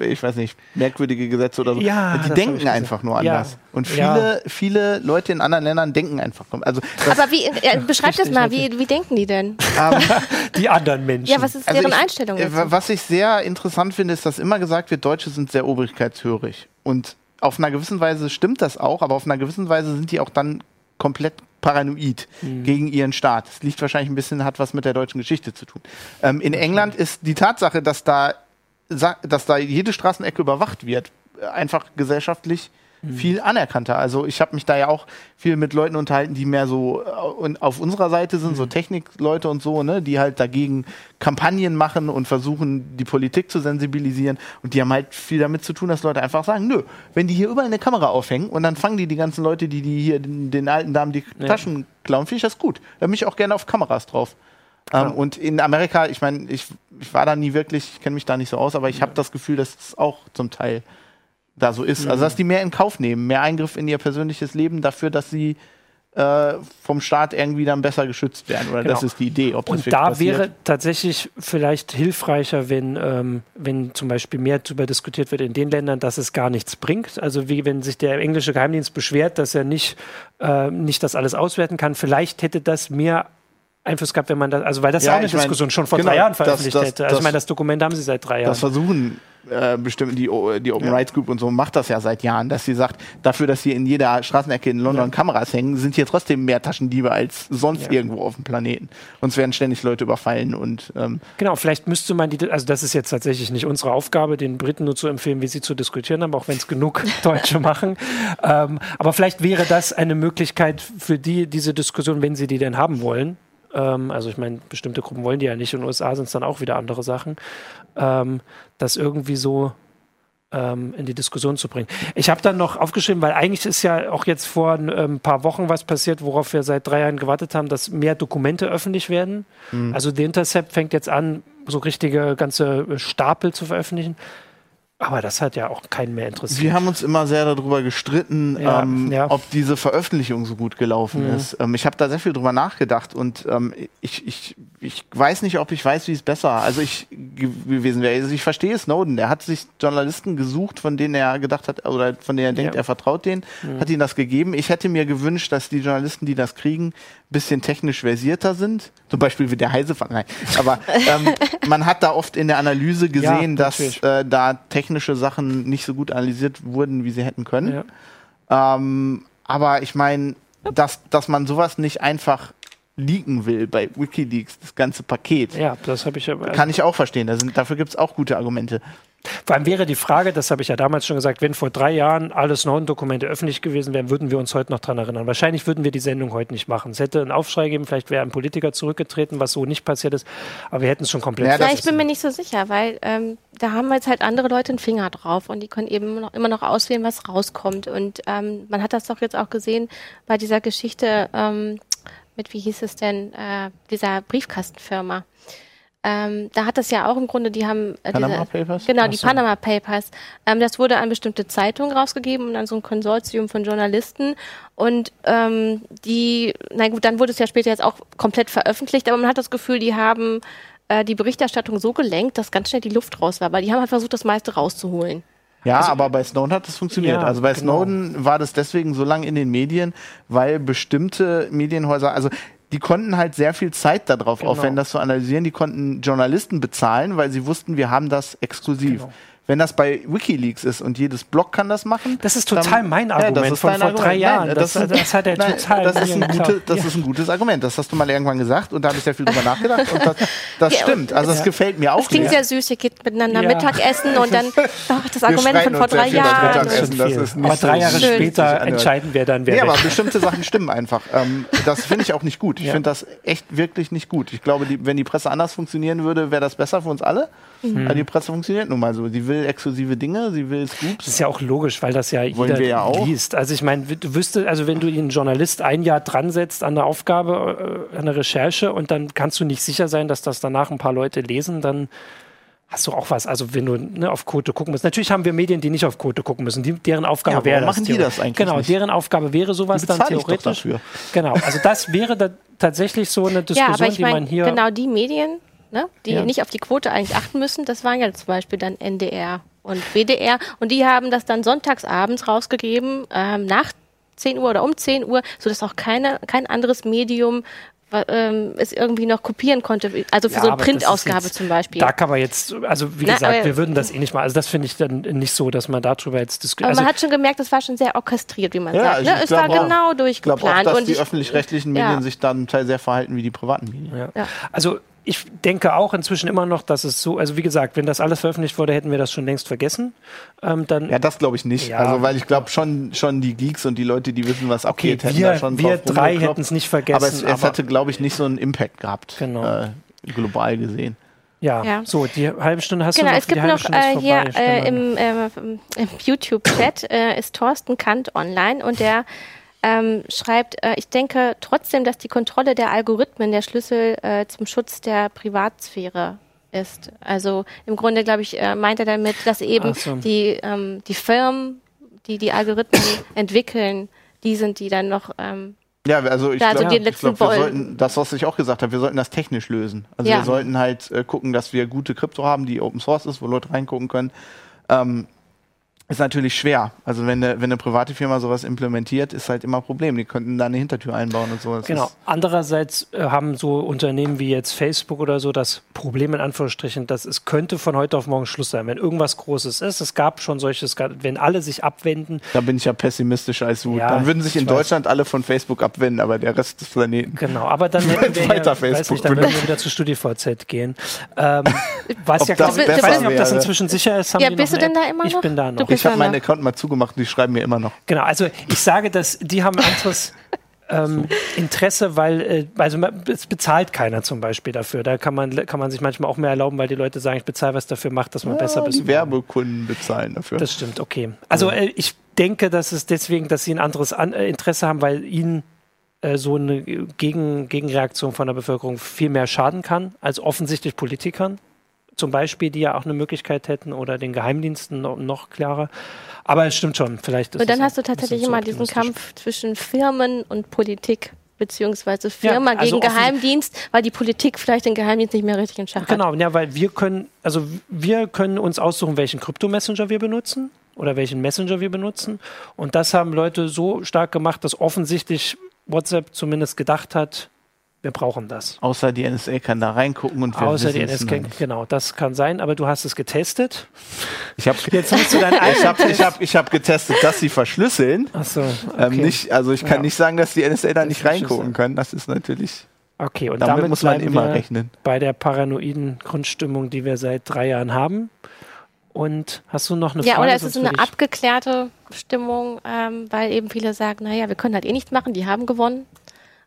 ich weiß nicht, merkwürdige Gesetze oder so. Ja, die denken einfach nur Ja. anders. Und Ja. viele, viele Leute in anderen Ländern denken einfach. Also das, aber wie, äh, beschreibt das mal, wie, wie denken die denn? ähm, <laughs> die anderen Menschen. Ja, was ist Also deren ich- Einstellung äh, dazu? Was ich sehr interessant finde, ist, dass immer gesagt wird, Deutsche sind sehr obrigkeitshörig. Und auf einer gewissen Weise stimmt das auch, aber auf einer gewissen Weise sind die auch dann komplett paranoid gegen ihren Staat. Das liegt wahrscheinlich ein bisschen, hat was mit der deutschen Geschichte zu tun. Ähm, in England ist die Tatsache, dass da, dass da jede Straßenecke überwacht wird, äh, einfach gesellschaftlich viel anerkannter. Also ich habe mich da ja auch viel mit Leuten unterhalten, die mehr so äh, und auf unserer Seite sind, so Technikleute und so, ne, die halt dagegen Kampagnen machen und versuchen, die Politik zu sensibilisieren. Und die haben halt viel damit zu tun, dass Leute einfach sagen, nö, wenn die hier überall eine Kamera aufhängen und dann fangen die die ganzen Leute, die, die hier den, den alten Damen die Ja. Taschen klauen, finde ich das gut. Da bin ich auch gerne auf Kameras drauf. Ähm, und in Amerika, ich meine, ich, ich war da nie wirklich, ich kenne mich da nicht so aus, aber ich habe das Gefühl, dass es auch zum Teil da so ist. Also, dass die mehr in Kauf nehmen, mehr Eingriff in ihr persönliches Leben dafür, dass sie äh, vom Staat irgendwie dann besser geschützt werden. Oder Genau. das ist die Idee. Ob das Und da passiert. wäre tatsächlich vielleicht hilfreicher, wenn, ähm, wenn zum Beispiel mehr darüber diskutiert wird in den Ländern, dass es gar nichts bringt. Also wie wenn sich der englische Geheimdienst beschwert, dass er nicht, äh, nicht das alles auswerten kann. Vielleicht hätte das mehr Einfluss gehabt, wenn man das, also weil das Ja, ja auch eine ich mein, Diskussion schon vor genau, drei Jahren das- veröffentlicht das- hätte. Also ich das- meine, das Dokument haben sie seit drei Jahren. Das versuchen äh, bestimmt die, die Open Rights Group und so macht das ja seit Jahren, dass sie sagt, dafür, dass hier in jeder Straßenecke in London Kameras hängen, sind hier trotzdem mehr Taschendiebe als sonst Ja. irgendwo auf dem Planeten. Uns werden ständig Leute überfallen und ähm, Genau, vielleicht müsste man die, also das ist jetzt tatsächlich nicht unsere Aufgabe, den Briten nur zu empfehlen, wie sie zu diskutieren haben, auch wenn es genug <laughs> Deutsche machen. Ähm, aber vielleicht wäre das eine Möglichkeit für die, diese Diskussion, wenn sie die denn haben wollen. Ähm, also ich meine, bestimmte Gruppen wollen die ja nicht. In den USA sind es dann auch wieder andere Sachen. Ähm, das irgendwie so ähm, in die Diskussion zu bringen. Ich habe dann noch aufgeschrieben, weil eigentlich ist ja auch jetzt vor ein ähm, paar Wochen was passiert, worauf wir seit drei Jahren gewartet haben, dass mehr Dokumente öffentlich werden. Also der Intercept fängt jetzt an, so richtige ganze Stapel zu veröffentlichen. Aber das hat ja auch keinen mehr interessiert. wir haben uns immer sehr darüber gestritten, Ja, ähm, ja. ob diese Veröffentlichung so gut gelaufen Mhm. ist. Ähm, ich habe da sehr viel drüber nachgedacht und ähm, ich, ich, ich weiß nicht, ob ich weiß, wie es besser also ich ge- gewesen wäre. Also ich verstehe Snowden, der hat sich Journalisten gesucht, von denen er gedacht hat oder von denen er denkt, Ja. er vertraut denen, hat ihnen das gegeben. Ich hätte mir gewünscht, dass die Journalisten, die das kriegen, ein bisschen technisch versierter sind. Zum Beispiel wie der Heisefang. Nein. Aber <laughs> ähm, man hat da oft in der Analyse gesehen, dass natürlich. äh, da technische Sachen nicht so gut analysiert wurden, wie sie hätten können. Ja. Ähm, aber ich meine, dass, dass man sowas nicht einfach leaken will bei Wikileaks, das ganze Paket, ja, das habe ich ja. kann ich auch verstehen. Da sind, dafür gibt es auch gute Argumente. Vor allem wäre die Frage, das habe ich ja damals schon gesagt, wenn vor drei Jahren alle Snowden-Dokumente öffentlich gewesen wären, würden wir uns heute noch dran erinnern. Wahrscheinlich würden wir die Sendung heute nicht machen. Es hätte einen Aufschrei gegeben, vielleicht wäre ein Politiker zurückgetreten, was so nicht passiert ist, aber wir hätten es schon komplett Ja, ich bin mir nicht so sicher, weil ähm, da haben jetzt halt andere Leute einen Finger drauf und die können eben immer noch, immer noch auswählen, was rauskommt. Und ähm, man hat das doch jetzt auch gesehen bei dieser Geschichte ähm, mit, wie hieß es denn, äh, dieser Briefkastenfirma. Ähm, da hat das ja auch im Grunde, die haben äh, Panama diese, Papers? Genau, Ach die so. Panama Papers. Ähm, das wurde an bestimmte Zeitungen rausgegeben und an so ein Konsortium von Journalisten. Und ähm, die, na gut, dann wurde es ja später jetzt auch komplett veröffentlicht, aber man hat das Gefühl, die haben äh, die Berichterstattung so gelenkt, dass ganz schnell die Luft raus war, weil die haben halt versucht, das meiste rauszuholen. Ja, aber bei Snowden hat das funktioniert. Ja, also bei genau. Snowden war das deswegen so lange in den Medien, weil bestimmte Medienhäuser, also die konnten halt sehr viel Zeit darauf Genau. aufwenden, das zu analysieren. Die konnten Journalisten bezahlen, weil sie wussten, wir haben das exklusiv. Genau. Wenn das bei WikiLeaks ist und jedes Blog kann das machen. Das ist total dann- mein Ja, das Argument ist von vor Argument. drei Jahren. Nein, Das- das hat er nein, total Das, ist ein, gute, das Ja. ist ein gutes Argument. Das hast du mal irgendwann gesagt und da habe ich sehr viel drüber <laughs> nachgedacht und das, das Ja, stimmt. Also das ja. gefällt mir auch. Das klingt sehr. süß, ihr geht miteinander Ja. Mittagessen und dann ach, <laughs> das Argument von vor drei Jahren. Mittagessen. schon das ist nicht aber drei Jahre schön. später entscheiden wir dann, wer Nee, aber bestimmte Sachen stimmen einfach. Ähm, das finde ich auch nicht gut. Ich Ja. finde das echt wirklich nicht gut. Ich glaube, die, wenn die Presse anders funktionieren würde, wäre das besser für uns alle. Mhm. Aber die Presse funktioniert nun mal so. Sie will exklusive Dinge, sie will Das Scoops. ist ja auch logisch, weil das ja Wollen jeder ja auch. liest. Also ich meine, du wüsstest, also wenn du einen Journalist ein Jahr dran setzt an der Aufgabe, äh, an der Recherche und dann kannst du nicht sicher sein, dass das danach ein paar Leute lesen, dann hast du auch was. Also wenn du ne, auf Quote gucken musst. Natürlich haben wir Medien, die nicht auf Quote gucken müssen. Die, deren Aufgabe Ja, warum wäre das. machen die das eigentlich Genau, nicht? deren Aufgabe wäre sowas Die dann bezahle ich doch theoretisch. dafür. Genau, also das wäre da tatsächlich so eine Ja, Diskussion, aber ich die man meine, hier. genau die Medien, ne, die Ja. nicht auf die Quote eigentlich achten müssen, das waren ja zum Beispiel dann NDR und WDR und die haben das dann sonntagsabends rausgegeben, ähm, nach 10 Uhr oder um 10 Uhr, sodass auch keine, kein anderes Medium ähm, es irgendwie noch kopieren konnte, also für Ja, so eine Printausgabe jetzt- zum Beispiel. Da kann man jetzt, also wie Na, gesagt, aber- wir würden das eh nicht mal, also das finde ich dann nicht so, dass man darüber jetzt diskutiert. aber Also, man hat schon gemerkt, das war schon sehr orchestriert, wie man Ja, sagt. ich Ne? Es war auch- genau Ich glaube auch, durchgeplant. dass und die ich, öffentlich-rechtlichen Medien Ja. sich dann zum Teil sehr verhalten wie die privaten Medien. Ja. Ja. Also ich denke auch inzwischen immer noch, dass es so, also wie gesagt, wenn das alles veröffentlicht wurde, hätten wir das schon längst vergessen. Ähm, dann Ja, das glaube ich nicht. Ja. Also, weil ich glaube schon, schon die Geeks und die Leute, die wissen, was okay, abgeht, hätten wir, da schon wir drei hätten es nicht vergessen. Aber es, es aber- hätte, glaube ich, nicht so einen Impact gehabt, Genau. äh, global gesehen. ja, Ja. so, die halbe Stunde hast Genau, du noch, es gibt die halbe noch äh, hier äh, Genau. im, äh, im YouTube-Chat äh, ist Thorsten Kant online und der ähm, schreibt, äh, ich denke trotzdem, dass die Kontrolle der Algorithmen der Schlüssel äh, zum Schutz der Privatsphäre ist. Also im Grunde, glaube ich, äh, meint er damit, dass eben so. die, ähm, die Firmen, die die Algorithmen <clears throat> entwickeln, die sind, die dann noch ähm, Ja, also ich Da so glaube, glaub, wir sollten, das, was ich auch gesagt habe, wir sollten das technisch lösen. Also Ja. wir sollten halt äh, gucken, dass wir gute Krypto haben, die Open Source ist, wo Leute reingucken können. Ähm, ist natürlich schwer. Also wenn eine, wenn eine private Firma sowas implementiert, ist halt immer ein Problem. Die könnten da eine Hintertür einbauen und so. Das Genau. Andererseits äh, haben so Unternehmen wie jetzt Facebook oder so das Problem in Anführungsstrichen, dass es könnte von heute auf morgen Schluss sein. Wenn irgendwas Großes ist, es gab schon solches, wenn alle sich abwenden, da bin ich ja pessimistischer als du. Ja, Dann würden sich ich in weiß. Deutschland alle von Facebook abwenden, aber der Rest des Planeten. Genau, aber dann <laughs> hätten wir Weiter ja, weiß Facebook nicht, dann würden wir wieder zu StudiVZ gehen. Ähm, <laughs> was Ob ja, das glaub ich, ich weiß nicht, ob das inzwischen sicher ist. Haben Ja, bist noch du denn App? da immer Ich noch? bin da Du noch. bist Ich habe meinen. Account mal zugemacht und die schreiben mir immer noch. Genau, also ich sage, dass die haben ein anderes ähm, Interesse, weil äh, also es bezahlt keiner zum Beispiel dafür. Da kann man kann man sich manchmal auch mehr erlauben, weil die Leute sagen, ich bezahle was dafür, macht, dass man besser Ja, bist. die Werbekunden bezahlen dafür. Das stimmt, okay. Also äh, ich denke, dass es deswegen, dass sie ein anderes An äh, Interesse haben, weil ihnen äh, so eine Gegen Gegenreaktion von der Bevölkerung viel mehr schaden kann als offensichtlich Politikern. Zum Beispiel, die ja auch eine Möglichkeit hätten oder den Geheimdiensten noch, noch klarer. Aber es stimmt schon, vielleicht ist Und dann hast du tatsächlich immer diesen. Kampf zwischen Firmen und Politik, beziehungsweise Firma Ja, also gegen Geheimdienst, weil die Politik vielleicht den Geheimdienst nicht mehr richtig in Schach hat. Genau, ja, weil wir können, also wir können uns aussuchen, welchen Krypto-Messenger wir benutzen oder welchen Messenger wir benutzen. Und das haben Leute so stark gemacht, dass offensichtlich WhatsApp zumindest gedacht hat, wir brauchen das. Außer die NSA kann da reingucken und wir Außer die nicht. genau, das kann sein, aber du hast es getestet. Ich habe Jetzt musst du dein <laughs> ich hab, ich hab, ich hab getestet, dass sie verschlüsseln. Achso, okay. Ähm, nicht, also ich kann Ja. nicht sagen, dass die NSA da nicht reingucken können. Das ist natürlich, okay, und damit, damit, muss man immer wir rechnen. bei der paranoiden Grundstimmung, die wir seit drei Jahren haben. Und hast du noch eine Ja, Frage? oder ist es eine würde ich- abgeklärte Stimmung, ähm, weil eben viele sagen, naja, wir können halt eh nichts machen, die haben gewonnen.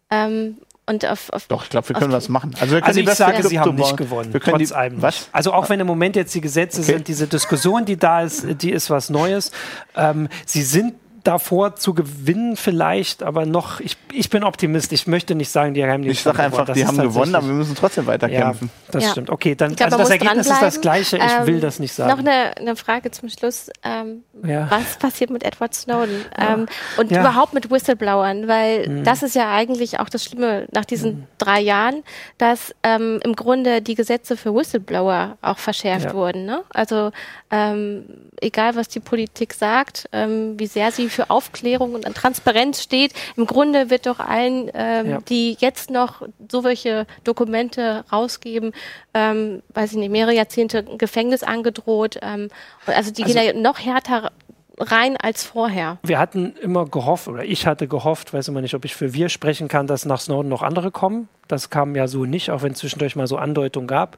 Ähm, und auf, auf Doch, ich glaube, wir können was machen. Also wir können Also ich beste sage, sie haben nicht gewonnen, Wir können trotz die, allem. was? Also auch wenn im Moment jetzt die Gesetze Okay. sind, diese Diskussion, die da ist, die ist was Neues. Ähm, sie sind davor zu gewinnen vielleicht, aber noch, ich, ich bin Optimist. Ich möchte nicht sagen, die Geheimdienste Ich sage haben einfach, gewonnen. die haben gewonnen, aber wir müssen trotzdem weiterkämpfen. Ja, das Ja. stimmt. Okay, dann glaub, also das Ergebnis ist das gleiche. Ich will Ähm, das nicht sagen. Noch eine, eine Frage zum Schluss. Ähm, Ja. Was passiert mit Edward Snowden? Ähm, und Ja. Mhm. überhaupt mit Whistleblowern? Weil das ist ja eigentlich auch das Schlimme nach diesen drei Jahren, dass ähm, im Grunde die Gesetze für Whistleblower auch verschärft Ja. wurden. Ne? Also ähm, egal, was die Politik sagt, ähm, wie sehr sie für Aufklärung und Transparenz steht, im Grunde wird doch allen, ähm, Ja. die jetzt noch so welche Dokumente rausgeben, ähm, weiß ich nicht, mehrere Jahrzehnte Gefängnis angedroht. Ähm, also die Also- gehen ja noch härter rein als vorher. wir hatten immer gehofft, oder ich hatte gehofft, weiß immer nicht, ob ich für wir sprechen kann, dass nach Snowden noch andere kommen. Das kam ja so nicht, auch wenn es zwischendurch mal so Andeutungen gab.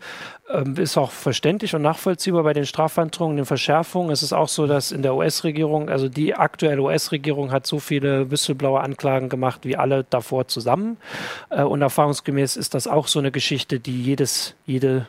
Ähm, ist auch verständlich und nachvollziehbar bei den Strafandrohungen, den Verschärfungen. Es ist auch so, dass in der US-Regierung, also die aktuelle US-Regierung hat so viele Whistleblower-Anklagen gemacht wie alle davor zusammen. Äh, und erfahrungsgemäß ist das auch so eine Geschichte, die jedes, jede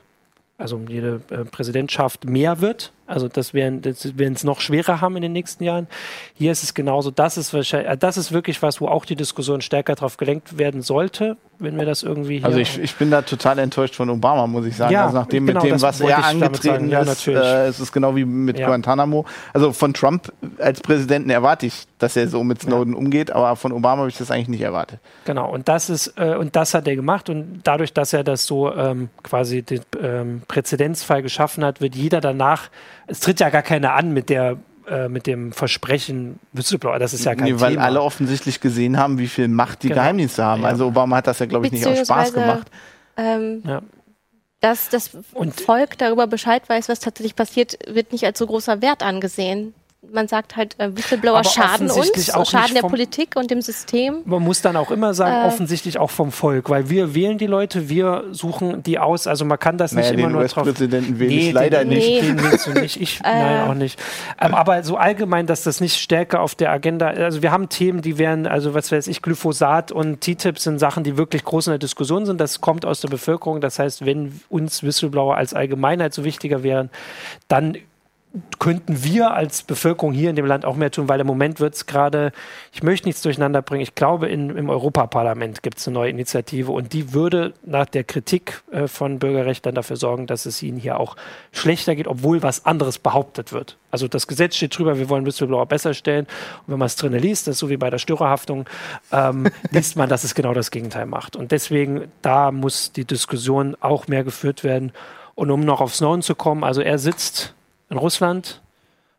also jede äh, Präsidentschaft mehr wird. Also das werden das werden es noch schwerer haben in den nächsten Jahren. Hier ist es genauso. Das ist wahrscheinlich, äh, das ist wirklich was, wo auch die Diskussion stärker darauf gelenkt werden sollte, wenn wir das irgendwie hier. Also ich, ich bin da total enttäuscht von Obama, muss ich sagen. Ja, also nachdem genau, mit dem, was er angetreten. Ja, ist, äh, es ist genau wie mit Ja. Guantanamo. Also von Trump als Präsidenten erwarte ich, dass er so mit Snowden umgeht, aber von Obama habe ich das eigentlich nicht erwartet. Genau, und das ist, äh, und das hat er gemacht. Und dadurch, dass er das so ähm, quasi den ähm, Präzedenzfall geschaffen hat, wird jeder danach, es tritt ja gar keiner an mit der äh, mit dem Versprechen Whistleblower, das ist ja kein Nee, weil Thema. alle offensichtlich gesehen haben, wie viel Macht die Genau. Geheimdienste haben. Ja. Also Obama hat das ja, glaube ich, nicht aus Spaß gemacht. Ähm, Ja. Dass das Und- Volk darüber Bescheid weiß, was tatsächlich passiert, wird nicht als so großer Wert angesehen. Man sagt halt, äh, Whistleblower Aber schaden uns, auch nicht schaden der vom- Politik und dem System. Man muss dann auch immer sagen, Äh. offensichtlich auch vom Volk, weil wir wählen die Leute, wir suchen die aus. Also man kann das nicht Naja, immer den nur drauf. US-Präsidenten wähle ich leider den, nicht. Nee. Den willst du nicht. Ich, <laughs> nein, auch nicht. Ähm, aber so allgemein, dass das nicht stärker auf der Agenda, also wir haben Themen, die wären, also was weiß ich, Glyphosat und TTIP sind Sachen, die wirklich groß in der Diskussion sind. Das kommt aus der Bevölkerung. Das heißt, wenn uns Whistleblower als Allgemeinheit so wichtiger wären, dann könnten wir als Bevölkerung hier in dem Land auch mehr tun, weil im Moment wird es gerade, ich möchte nichts durcheinander bringen, ich glaube, in, im Europaparlament gibt es eine neue Initiative und die würde nach der Kritik äh, von Bürgerrechtlern dafür sorgen, dass es ihnen hier auch schlechter geht, obwohl was anderes behauptet wird. Also das Gesetz steht drüber, wir wollen Whistleblower besser stellen und wenn man es drin liest, das ist so wie bei der Störerhaftung, ähm, <laughs> liest man, dass es genau das Gegenteil macht. Und deswegen, da muss die Diskussion auch mehr geführt werden. Und um noch auf Snowden zu kommen, also er sitzt in Russland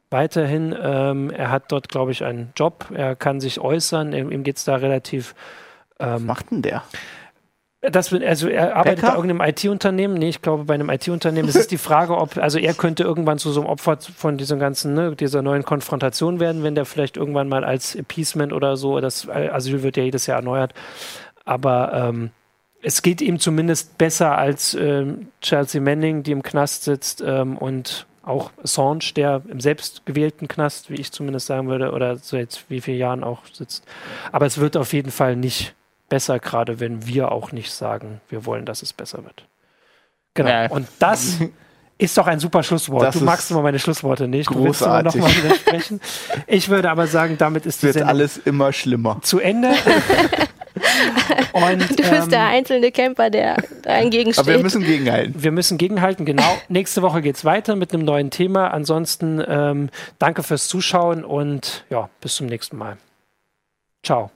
weiterhin. Ähm, er hat dort, glaube ich, einen Job. Er kann sich äußern. Ihm, ihm geht es da relativ. Ähm, Was macht denn der? Das, also er arbeitet Bäcker? bei irgendeinem IT-Unternehmen. Nee, ich glaube bei einem IT-Unternehmen. Es ist die Frage, ob, also er könnte irgendwann zu so einem Opfer von diesem ganzen, ne, dieser neuen Konfrontation werden, wenn der vielleicht irgendwann mal als Appeasement oder so, das Asyl wird ja jedes Jahr erneuert. Aber ähm, es geht ihm zumindest besser als ähm, Chelsea Manning, die im Knast sitzt ähm, und auch Assange, der im selbstgewählten Knast, wie ich zumindest sagen würde, oder seit wie vielen Jahren auch sitzt. Aber es wird auf jeden Fall nicht besser, gerade wenn wir auch nicht sagen, wir wollen, dass es besser wird. Genau. Ja. Und das ist doch ein super Schlusswort. Das du magst immer meine Schlussworte nicht. Großartig. Du willst immer noch mal widersprechen. Ich würde aber sagen, damit ist wird alles immer schlimmer. Zu Ende. <laughs> <laughs> Und, du bist ähm, der einzelne Camper, der dagegen steht. Aber wir müssen gegenhalten. Wir müssen gegenhalten, genau. <laughs> Nächste Woche geht es weiter mit einem neuen Thema. Ansonsten ähm, danke fürs Zuschauen und ja, bis zum nächsten Mal. Ciao.